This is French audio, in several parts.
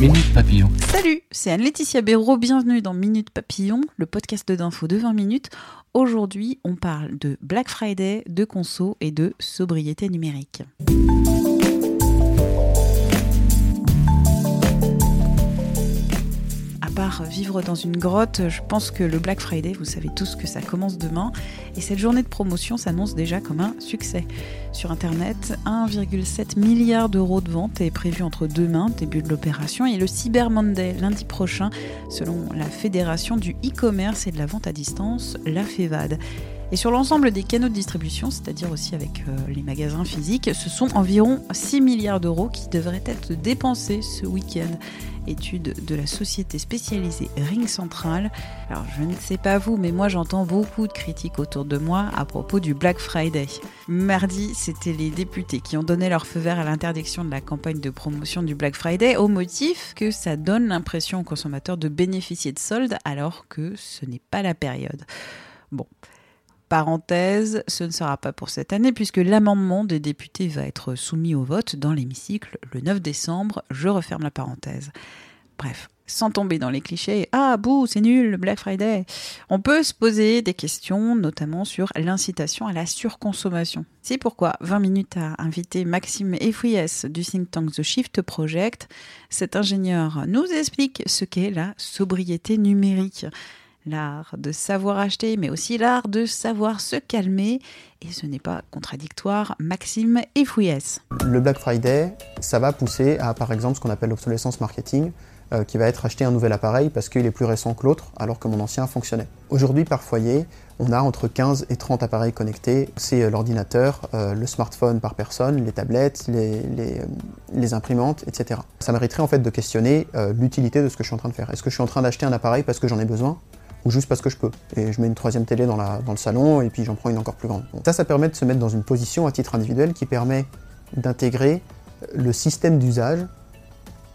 Minute Papillon. Salut, c'est Anne-Laetitia Béraud, bienvenue dans Minute Papillon, le podcast d'info de 20 minutes. Aujourd'hui, on parle de Black Friday, de conso et de sobriété numérique. Vivre dans une grotte, je pense que le Black Friday, vous savez tous que ça commence demain, et cette journée de promotion s'annonce déjà comme un succès. Sur Internet, 1,7 milliard d'euros de vente est prévu entre demain, début de l'opération, et le Cyber Monday lundi prochain, selon la Fédération du e-commerce et de la vente à distance, la FEVAD. Et sur l'ensemble des canaux de distribution, c'est-à-dire aussi avec euh, les magasins physiques, ce sont environ 6 milliards d'euros qui devraient être dépensés ce week-end étude de la société spécialisée Ring Central. Alors je ne sais pas vous, mais moi j'entends beaucoup de critiques autour de moi à propos du Black Friday. Mardi, c'était les députés qui ont donné leur feu vert à l'interdiction de la campagne de promotion du Black Friday au motif que ça donne l'impression aux consommateurs de bénéficier de soldes alors que ce n'est pas la période. Bon, Parenthèse, ce ne sera pas pour cette année puisque l'amendement des députés va être soumis au vote dans l'hémicycle le 9 décembre. Je referme la parenthèse. Bref, sans tomber dans les clichés, ah bouh, c'est nul, Black Friday. On peut se poser des questions, notamment sur l'incitation à la surconsommation. C'est pourquoi 20 minutes a invité Maxime Efouies du think tank The Shift Project. Cet ingénieur nous explique ce qu'est la sobriété numérique l'art de savoir acheter, mais aussi l'art de savoir se calmer. Et ce n'est pas contradictoire, Maxime et Fouillès. Le Black Friday, ça va pousser à, par exemple, ce qu'on appelle l'obsolescence marketing, euh, qui va être acheté un nouvel appareil parce qu'il est plus récent que l'autre, alors que mon ancien fonctionnait. Aujourd'hui, par foyer, on a entre 15 et 30 appareils connectés. C'est euh, l'ordinateur, euh, le smartphone par personne, les tablettes, les, imprimantes, etc. Ça mériterait en fait de questionner l'utilité de ce que je suis en train de faire. Est-ce que je suis en train d'acheter un appareil parce que j'en ai besoin? Ou juste parce que je peux. Et je mets une troisième télé dans, le salon et puis j'en prends une encore plus grande. ça, ça permet de se mettre dans une position à titre individuel qui permet d'intégrer le système d'usage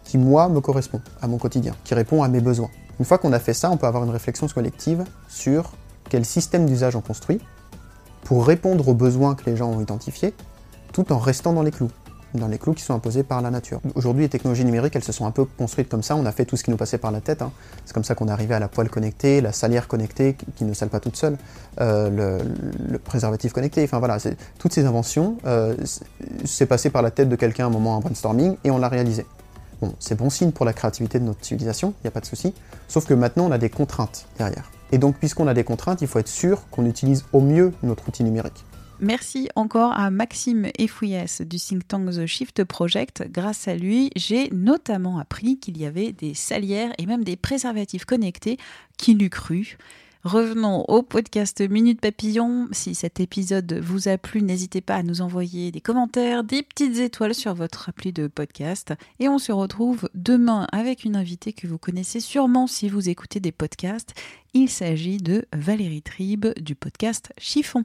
qui, moi, me correspond à mon quotidien, qui répond à mes besoins. Une fois qu'on a fait ça, on peut avoir une réflexion collective sur quel système d'usage on construit pour répondre aux besoins que les gens ont identifiés, tout en restant dans les clous dans les clous qui sont imposés par la nature. Aujourd'hui, les technologies numériques, elles se sont un peu construites comme ça. On a fait tout ce qui nous passait par la tête. Hein. C'est comme ça qu'on est arrivé à la poêle connectée, la salière connectée qui ne sale pas toute seule, euh, le, préservatif connecté. Enfin voilà, toutes ces inventions, euh, c'est passé par la tête de quelqu'un à un moment en brainstorming et on l'a réalisé. Bon, c'est bon signe pour la créativité de notre civilisation, il n'y a pas de souci. Sauf que maintenant, on a des contraintes derrière. Et donc, puisqu'on a des contraintes, il faut être sûr qu'on utilise au mieux notre outil numérique. Merci encore à Maxime Efouies du think tank The Shift Project. Grâce à lui, j'ai notamment appris qu'il y avait des salières et même des préservatifs connectés. Qui l'eût cru Revenons au podcast Minute Papillon. Si cet épisode vous a plu, n'hésitez pas à nous envoyer des commentaires, des petites étoiles sur votre appli de podcast. Et on se retrouve demain avec une invitée que vous connaissez sûrement si vous écoutez des podcasts. Il s'agit de Valérie Tribe du podcast Chiffon.